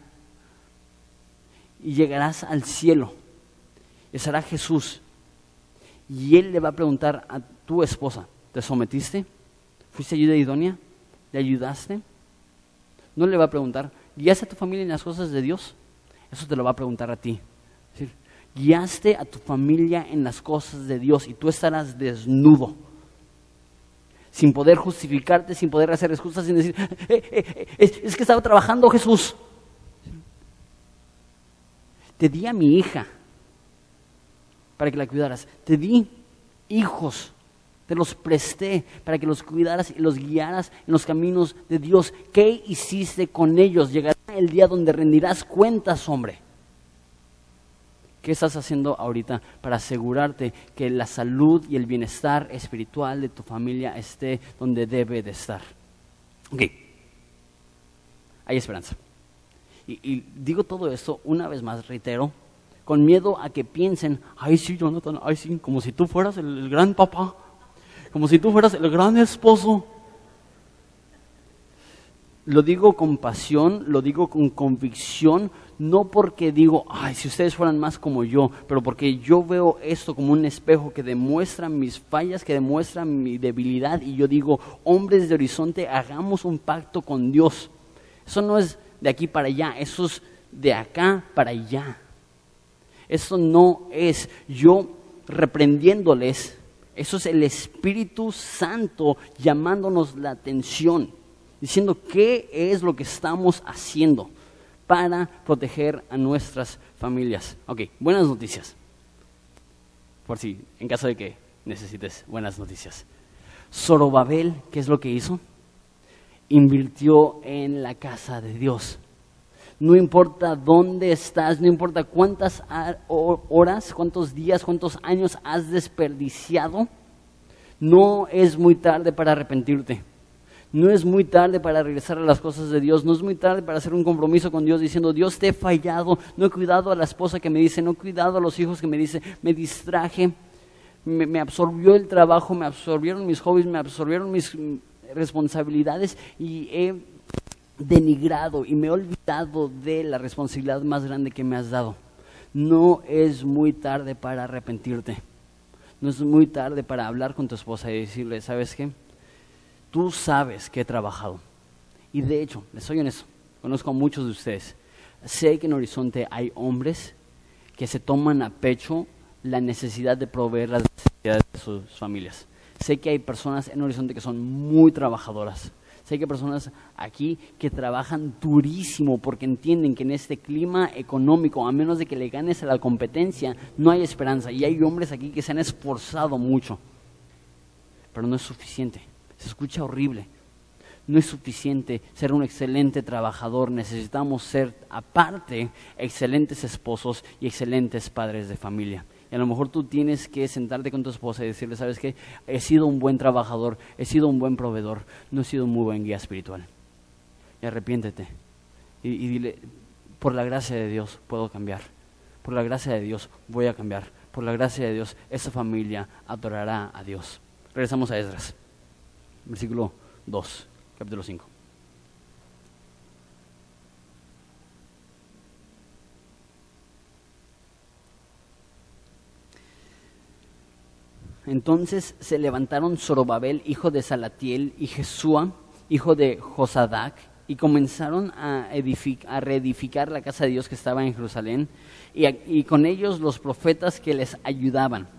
y llegarás al cielo. Estará Jesús y él le va a preguntar a tu esposa, ¿te sometiste? ¿Fuiste ayuda idónea? ¿Le ayudaste? No le va a preguntar, ¿guiaste a tu familia en las cosas de Dios? Eso te lo va a preguntar a ti. Guiaste a tu familia en las cosas de Dios y tú estarás desnudo sin poder justificarte, sin poder hacer excusas, sin decir, eh, eh, eh, es, que estaba trabajando Jesús. Te di a mi hija para que la cuidaras. Te di hijos, te los presté para que los cuidaras y los guiaras en los caminos de Dios. ¿Qué hiciste con ellos? Llegará el día donde rendirás cuentas, hombre. ¿Qué estás haciendo ahorita para asegurarte que la salud y el bienestar espiritual de tu familia esté donde debe de estar? Ok, hay esperanza. Y, digo todo esto una vez más, reitero, con miedo a que piensen, ay sí, Jonathan, ay sí, como si tú fueras el gran papá, como si tú fueras el gran esposo. Lo digo con pasión, lo digo con convicción, no porque digo, ay, si ustedes fueran más como yo, pero porque yo veo esto como un espejo que demuestra mis fallas, que demuestra mi debilidad, y yo digo, hombres de horizonte, hagamos un pacto con Dios. Eso no es de aquí para allá, eso es de acá para allá. Eso no es yo reprendiéndoles, eso es el Espíritu Santo llamándonos la atención diciendo qué es lo que estamos haciendo para proteger a nuestras familias. Ok, buenas noticias. Por si, en caso de que necesites buenas noticias. Zorobabel, ¿qué es lo que hizo? Invirtió en la casa de Dios. No importa dónde estás, no importa cuántas horas, cuántos días, cuántos años has desperdiciado, no es muy tarde para arrepentirte. No es muy tarde para regresar a las cosas de Dios, no es muy tarde para hacer un compromiso con Dios diciendo, Dios te he fallado, no he cuidado a la esposa que me dice, no he cuidado a los hijos que me dice, me distraje, me, absorbió el trabajo, me absorbieron mis hobbies, me absorbieron mis responsabilidades y he denigrado y me he olvidado de la responsabilidad más grande que me has dado. No es muy tarde para arrepentirte. No es muy tarde para hablar con tu esposa y decirle, ¿sabes qué? Tú sabes que he trabajado. Y de hecho, les soy honesto, conozco a muchos de ustedes. Sé que en Horizonte hay hombres que se toman a pecho la necesidad de proveer las necesidades de sus familias. Sé que hay personas en Horizonte que son muy trabajadoras. Sé que hay personas aquí que trabajan durísimo porque entienden que en este clima económico, a menos de que le ganes a la competencia, no hay esperanza. Y hay hombres aquí que se han esforzado mucho, pero no es suficiente. Se escucha horrible. No es suficiente ser un excelente trabajador, necesitamos ser aparte excelentes esposos y excelentes padres de familia. Y a lo mejor tú tienes que sentarte con tu esposa y decirle, sabes qué, he sido un buen trabajador, he sido un buen proveedor, no he sido un muy buen guía espiritual. Y arrepiéntete. Y, y dile, por la gracia de Dios puedo cambiar. Por la gracia de Dios voy a cambiar. Por la gracia de Dios esa familia adorará a Dios. Regresamos a Esdras versículo 2, capítulo 5. Entonces se levantaron Zorobabel, hijo de Salatiel, y Jesúa, hijo de Josadac, y comenzaron a, a, reedificar la casa de Dios que estaba en Jerusalén, y con ellos los profetas que les ayudaban.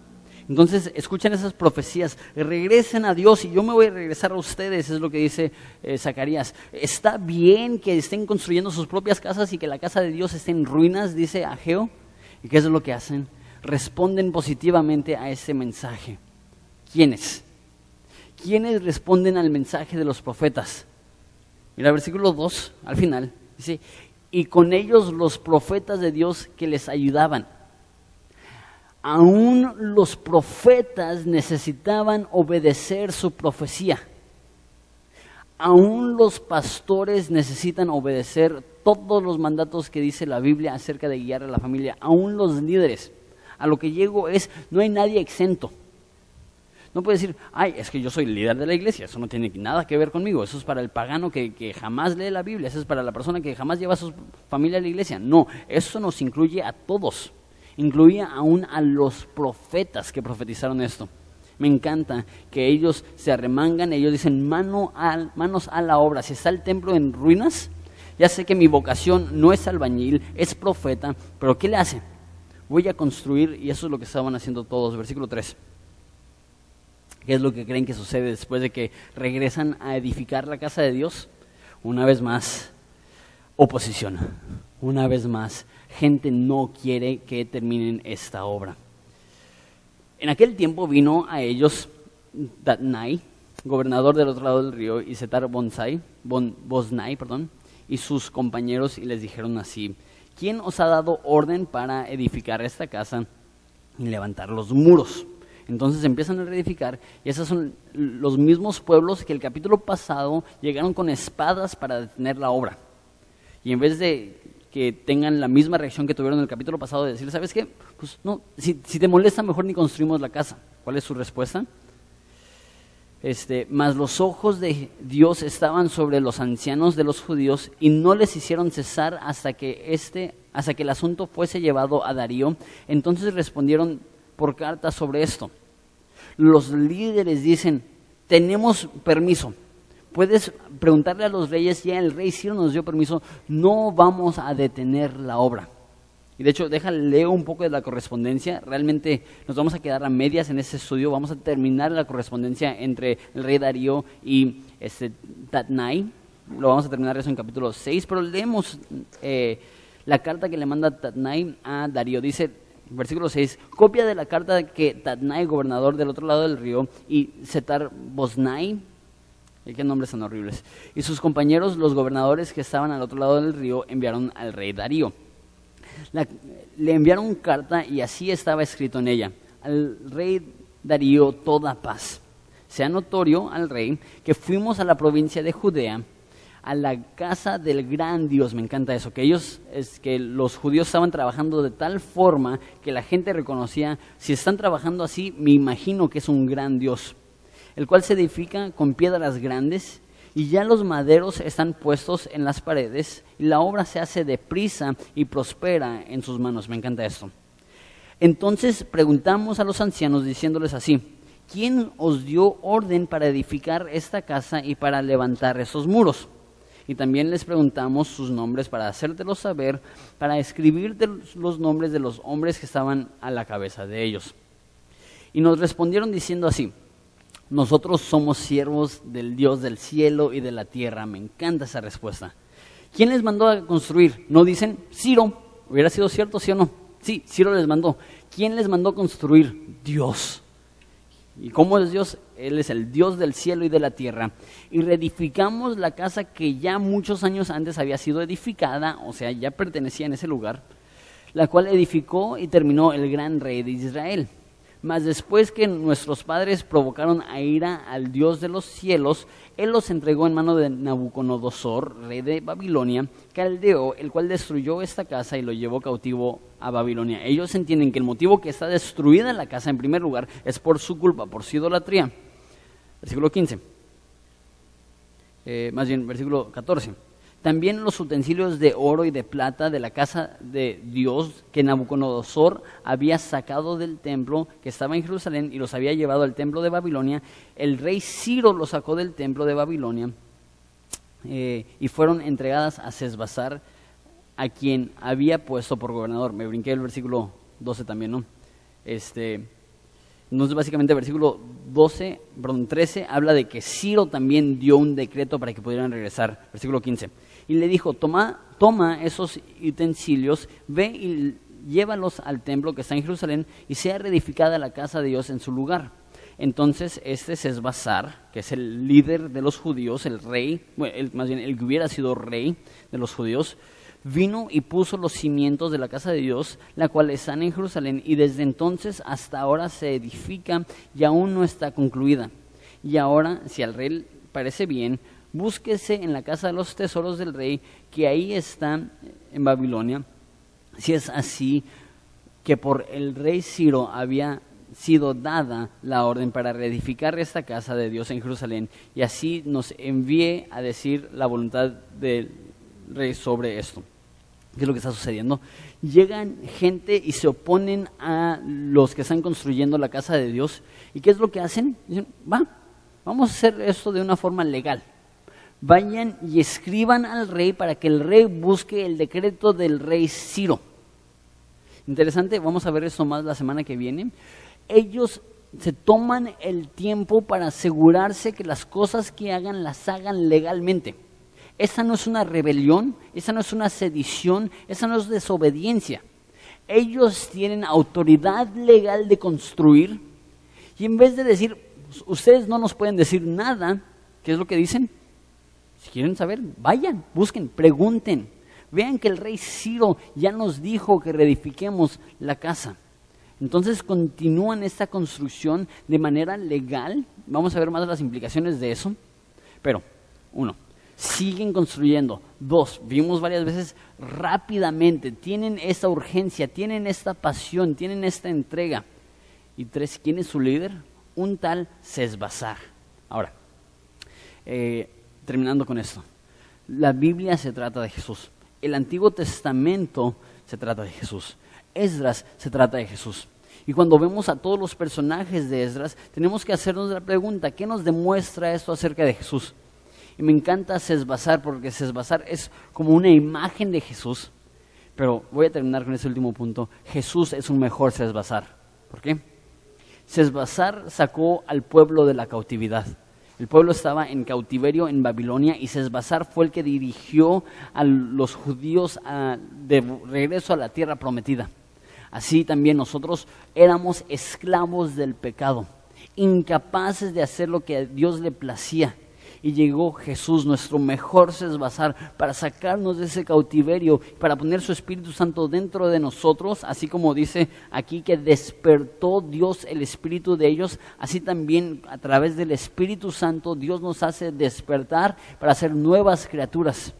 Entonces, escuchen esas profecías, regresen a Dios y yo me voy a regresar a ustedes, es lo que dice eh, Zacarías. Está bien que estén construyendo sus propias casas y que la casa de Dios esté en ruinas, dice Ageo. ¿Y qué es lo que hacen? Responden positivamente a ese mensaje. ¿Quiénes? ¿Quiénes responden al mensaje de los profetas? Mira, versículo 2, al final, dice, y con ellos los profetas de Dios que les ayudaban aún los profetas necesitaban obedecer su profecía. Aún los pastores necesitan obedecer todos los mandatos que dice la Biblia acerca de guiar a la familia. Aún los líderes. A lo que llego es, no hay nadie exento. No puede decir, ay, es que yo soy líder de la iglesia, eso no tiene nada que ver conmigo, eso es para el pagano que, que, jamás lee la Biblia, eso es para la persona que jamás lleva a su familia a la iglesia. No, eso nos incluye a todos incluía aún a los profetas que profetizaron esto. Me encanta que ellos se arremangan, ellos dicen mano manos a la obra. Si está el templo en ruinas, ya sé que mi vocación no es albañil, es profeta, pero ¿qué le hace? Voy a construir, y eso es lo que estaban haciendo todos. Versículo 3. ¿Qué es lo que creen que sucede después de que regresan a edificar la casa de Dios? Una vez más, oposición. Una vez más, gente no quiere que terminen esta obra. En aquel tiempo vino a ellos Datnai, gobernador del otro lado del río, y Setar Bonsai, Bosnai, perdón, y sus compañeros y les dijeron así, ¿quién os ha dado orden para edificar esta casa y levantar los muros? Entonces empiezan a reedificar y esos son los mismos pueblos que el capítulo pasado llegaron con espadas para detener la obra. Y en vez de que tengan la misma reacción que tuvieron en el capítulo pasado de decir, ¿sabes qué? Pues no, si, si te molesta mejor ni construimos la casa. ¿Cuál es su respuesta? Este, mas los ojos de Dios estaban sobre los ancianos de los judíos y no les hicieron cesar hasta que este, hasta que el asunto fuese llevado a Darío. Entonces respondieron por carta sobre esto. Los líderes dicen, tenemos permiso. Puedes preguntarle a los reyes, ya el rey Ciro nos dio permiso, no vamos a detener la obra. Y de hecho, déjale, un poco de la correspondencia. Realmente nos vamos a quedar a medias en este estudio. Vamos a terminar la correspondencia entre el rey Darío y este, Tatnai. Lo vamos a terminar eso en capítulo 6. Pero leemos eh, la carta que le manda Tatnai a Darío. Dice, versículo 6, copia de la carta que Tatnai, gobernador del otro lado del río, y Setar Bosnai, qué nombres tan horribles, y sus compañeros, los gobernadores que estaban al otro lado del río, enviaron al rey Darío le enviaron carta y así estaba escrito en ella. Al rey Darío toda paz. Sea notorio al rey que fuimos a la provincia de Judea, a la casa del gran Dios. Me encanta eso, que ellos, es que los judíos estaban trabajando de tal forma que la gente reconocía, si están trabajando así, me imagino que es un gran Dios, el cual se edifica con piedras grandes y ya los maderos están puestos en las paredes y la obra se hace deprisa y prospera en sus manos. Me encanta esto. Entonces preguntamos a los ancianos diciéndoles así, ¿quién os dio orden para edificar esta casa y para levantar esos muros? Y también les preguntamos sus nombres para hacértelos saber, para escribir los nombres de los hombres que estaban a la cabeza de ellos. Y nos respondieron diciendo así, nosotros somos siervos del Dios del cielo y de la tierra. Me encanta esa respuesta. ¿Quién les mandó a construir? No dicen, Ciro. ¿Hubiera sido cierto, sí o no? Sí, Ciro les mandó. ¿Quién les mandó a construir? Dios. ¿Y cómo es Dios? Él es el Dios del cielo y de la tierra. Y reedificamos la casa que ya muchos años antes había sido edificada, o sea, ya pertenecía en ese lugar, la cual edificó y terminó el gran rey de Israel. Mas después que nuestros padres provocaron a ira al Dios de los cielos, Él los entregó en mano de Nabucodonosor, rey de Babilonia, caldeo, el cual destruyó esta casa y lo llevó cautivo a Babilonia. Ellos entienden que el motivo que está destruida la casa, en primer lugar, es por su culpa, por su idolatría. Versículo 15. Eh, más bien, versículo 14 también los utensilios de oro y de plata de la casa de Dios que Nabucodonosor había sacado del templo que estaba en Jerusalén y los había llevado al templo de Babilonia. El rey Ciro los sacó del templo de Babilonia eh, y fueron entregadas a Sesbazar, a quien había puesto por gobernador. Me brinqué el versículo 12 también, ¿no? Este, entonces, básicamente, el versículo 12, perdón, 13 habla de que Ciro también dio un decreto para que pudieran regresar. Versículo 15 y le dijo, toma, toma esos utensilios, ve y llévalos al templo que está en Jerusalén y sea reedificada la casa de Dios en su lugar. Entonces este es Basar, que es el líder de los judíos, el rey, bueno, más bien el que hubiera sido rey de los judíos, vino y puso los cimientos de la casa de Dios, la cual está en Jerusalén, y desde entonces hasta ahora se edifica y aún no está concluida. Y ahora, si al rey parece bien, búsquese en la casa de los tesoros del rey, que ahí está en Babilonia, si es así que por el rey Ciro había sido dada la orden para reedificar esta casa de Dios en Jerusalén y así nos envíe a decir la voluntad del rey sobre esto. ¿Qué es lo que está sucediendo? Llegan gente y se oponen a los que están construyendo la casa de Dios. ¿Y qué es lo que hacen? Dicen, va, vamos a hacer esto de una forma legal vayan y escriban al rey para que el rey busque el decreto del rey Ciro. Interesante, vamos a ver eso más la semana que viene. Ellos se toman el tiempo para asegurarse que las cosas que hagan las hagan legalmente. Esa no es una rebelión, esa no es una sedición, esa no es desobediencia. Ellos tienen autoridad legal de construir y en vez de decir, ustedes no nos pueden decir nada, ¿qué es lo que dicen? Si quieren saber, vayan, busquen, pregunten. Vean que el rey Ciro ya nos dijo que reedifiquemos la casa. Entonces continúan esta construcción de manera legal. Vamos a ver más las implicaciones de eso. Pero, uno, siguen construyendo. Dos, vimos varias veces rápidamente, tienen esta urgencia, tienen esta pasión, tienen esta entrega. Y tres, ¿quién es su líder? Un tal Sesbazar. Ahora, eh, terminando con esto. La Biblia se trata de Jesús. El Antiguo Testamento se trata de Jesús. Esdras se trata de Jesús. Y cuando vemos a todos los personajes de Esdras, tenemos que hacernos la pregunta, ¿qué nos demuestra esto acerca de Jesús? Y me encanta Sesbazar porque Sesbazar es como una imagen de Jesús. Pero voy a terminar con ese último punto. Jesús es un mejor Sesbazar. ¿Por qué? Sesbazar sacó al pueblo de la cautividad. El pueblo estaba en cautiverio en Babilonia y Sesbazar fue el que dirigió a los judíos de regreso a la tierra prometida. Así también nosotros éramos esclavos del pecado, incapaces de hacer lo que a Dios le placía y llegó Jesús, nuestro mejor Sesbazar, para sacarnos de ese cautiverio, para poner su Espíritu Santo dentro de nosotros, así como dice aquí que despertó Dios el Espíritu de ellos, así también a través del Espíritu Santo Dios nos hace despertar para ser nuevas criaturas.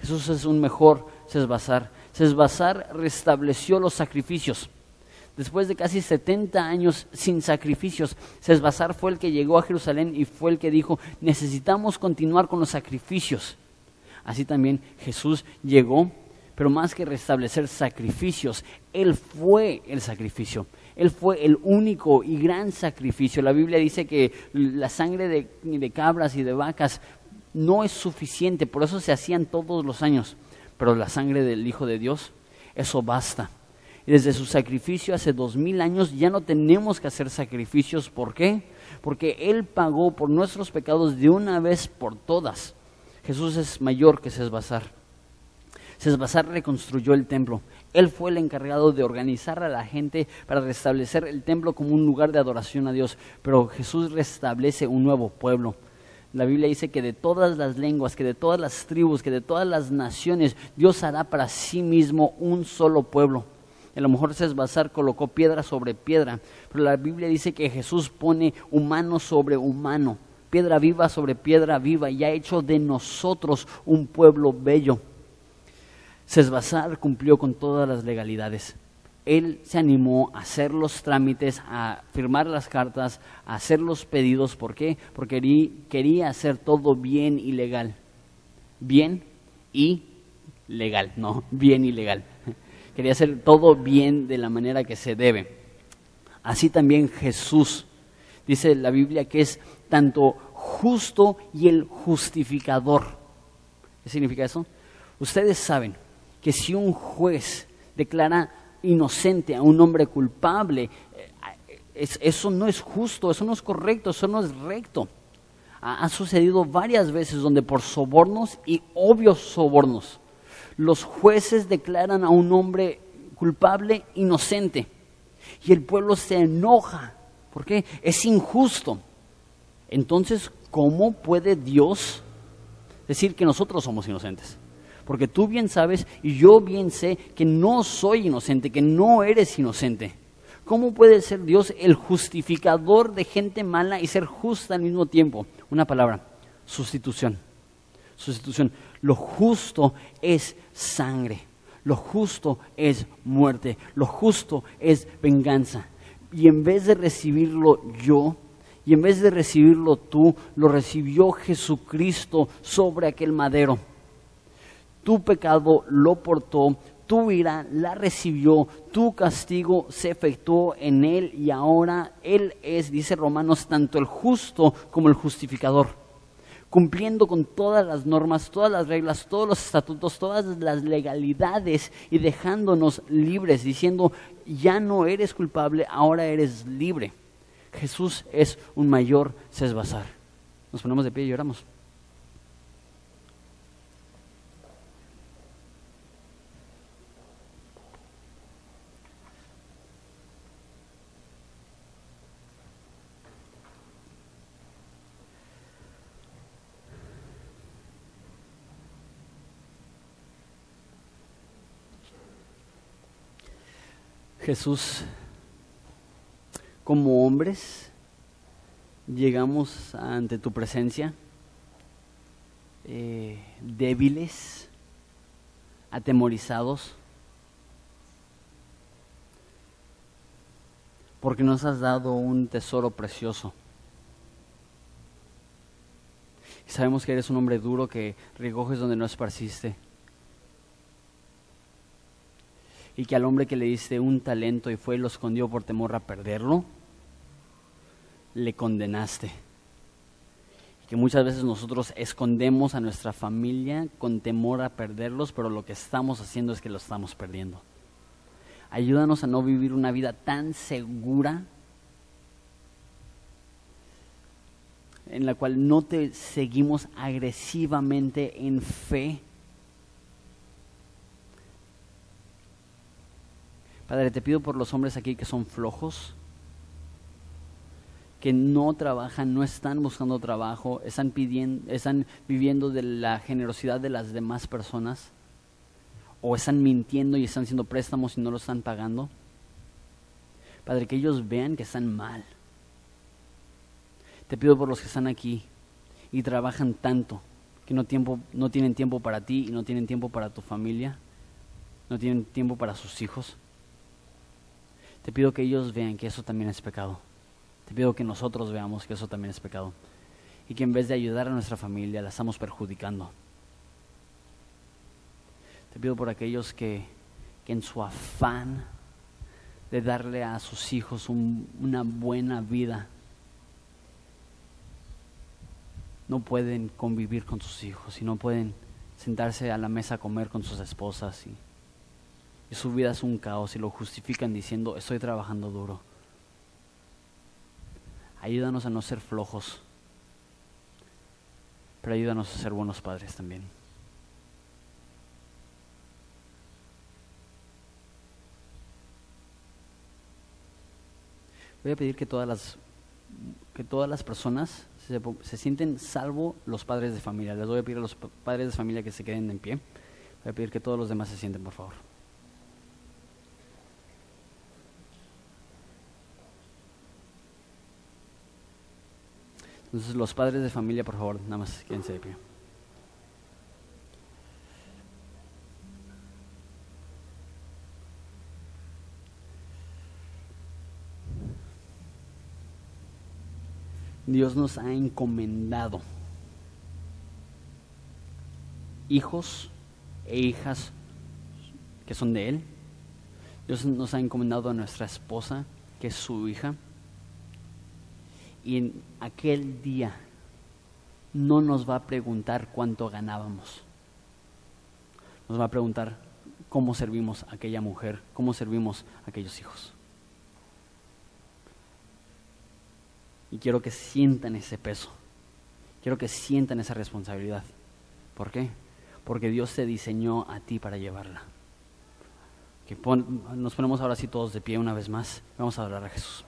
Jesús es un mejor Sesbazar. Sesbazar restableció los sacrificios después de casi 70 años sin sacrificios, Sesbazar fue el que llegó a Jerusalén y fue el que dijo, necesitamos continuar con los sacrificios. Así también Jesús llegó, pero más que restablecer sacrificios, Él fue el sacrificio. Él fue el único y gran sacrificio. La Biblia dice que la sangre de, de cabras y de vacas no es suficiente, por eso se hacían todos los años. Pero la sangre del Hijo de Dios, eso basta. Y desde su sacrificio hace dos mil años ya no tenemos que hacer sacrificios. ¿Por qué? Porque Él pagó por nuestros pecados de una vez por todas. Jesús es mayor que Sesbazar. Sesbazar reconstruyó el templo. Él fue el encargado de organizar a la gente para restablecer el templo como un lugar de adoración a Dios. Pero Jesús restablece un nuevo pueblo. La Biblia dice que de todas las lenguas, que de todas las tribus, que de todas las naciones, Dios hará para sí mismo un solo pueblo a lo mejor Sesbazar colocó piedra sobre piedra, pero la Biblia dice que Jesús pone humano sobre humano, piedra viva sobre piedra viva, y ha hecho de nosotros un pueblo bello. Sesbazar cumplió con todas las legalidades. Él se animó a hacer los trámites, a firmar las cartas, a hacer los pedidos. ¿Por qué? Porque quería hacer todo bien y legal. Bien y legal, no, bien y legal quería hacer todo bien de la manera que se debe. Así también Jesús, dice la Biblia que es tanto justo y el justificador. ¿Qué significa eso? Ustedes saben que si un juez declara inocente a un hombre culpable, eh, eso no es justo, eso no es correcto, eso no es recto. ha sucedido varias veces donde por sobornos y obvios sobornos los jueces declaran a un hombre culpable inocente y el pueblo se enoja. ¿Por qué? Es injusto. Entonces, ¿cómo puede Dios decir que nosotros somos inocentes? Porque tú bien sabes y yo bien sé que no soy inocente, que no eres inocente. ¿Cómo puede ser Dios el justificador de gente mala y ser justa al mismo tiempo? Una palabra, sustitución. Sustitución. Lo justo es sangre. Lo justo es muerte. Lo justo es venganza. Y en vez de recibirlo yo, y en vez de recibirlo tú, lo recibió Jesucristo sobre aquel madero. Tu pecado lo portó, tu ira la recibió, tu castigo se efectuó en él y ahora él es, dice Romanos, tanto el justo como el justificador cumpliendo con todas las normas, todas las reglas, todos los estatutos, todas las legalidades y dejándonos libres, diciendo, ya no eres culpable, ahora eres libre. Jesús es un mayor Sesbazar. Nos ponemos de pie y lloramos. Jesús, como hombres, llegamos ante tu presencia eh, débiles, atemorizados, porque nos has dado un tesoro precioso. Y sabemos que eres un hombre duro que recoges donde no esparciste. Y que al hombre que le diste un talento y fue y lo escondió por temor a perderlo, le condenaste. Y que muchas veces nosotros escondemos a nuestra familia con temor a perderlos, pero lo que estamos haciendo es que lo estamos perdiendo. Ayúdanos a no vivir una vida tan segura en la cual no te seguimos agresivamente en fe. Padre, te pido por los hombres aquí que son flojos, que no trabajan, no están buscando trabajo, están, pidiendo, están viviendo de la generosidad de las demás personas o están mintiendo y están haciendo préstamos y no lo están pagando. Padre, que ellos vean que están mal. Te pido por los que están aquí y trabajan tanto que no, tiempo, no tienen tiempo para ti y no tienen tiempo para tu familia, no tienen tiempo para sus hijos. Te pido que ellos vean que eso también es pecado. Te pido que nosotros veamos que eso también es pecado. Y que en vez de ayudar a nuestra familia, la estamos perjudicando. Te pido por aquellos que, en su afán de darle a sus hijos una buena vida, no pueden convivir con sus hijos y no pueden sentarse a la mesa a comer con sus esposas y, y su vida es un caos y lo justifican diciendo estoy trabajando duro. Ayúdanos a no ser flojos, pero ayúdanos a ser buenos padres también. voy a pedir que todas las, que todas las personas se, se, sienten salvo los padres de familia. Les voy a pedir a los padres de familia que se queden en pie. Voy a pedir que todos los demás se sienten, por favor. Entonces, los padres de familia, por favor, nada más quédense de pie. Dios nos ha encomendado hijos e hijas que son de Él. Dios nos ha encomendado a nuestra esposa, que es su hija. Y en aquel día no nos va a preguntar cuánto ganábamos. Nos va a preguntar cómo servimos a aquella mujer, cómo servimos a aquellos hijos. Y quiero que sientan ese peso. Quiero que sientan esa responsabilidad. ¿Por qué? Porque Dios te diseñó a ti para llevarla. Que nos ponemos ahora sí todos de pie una vez más. Vamos a hablar a Jesús.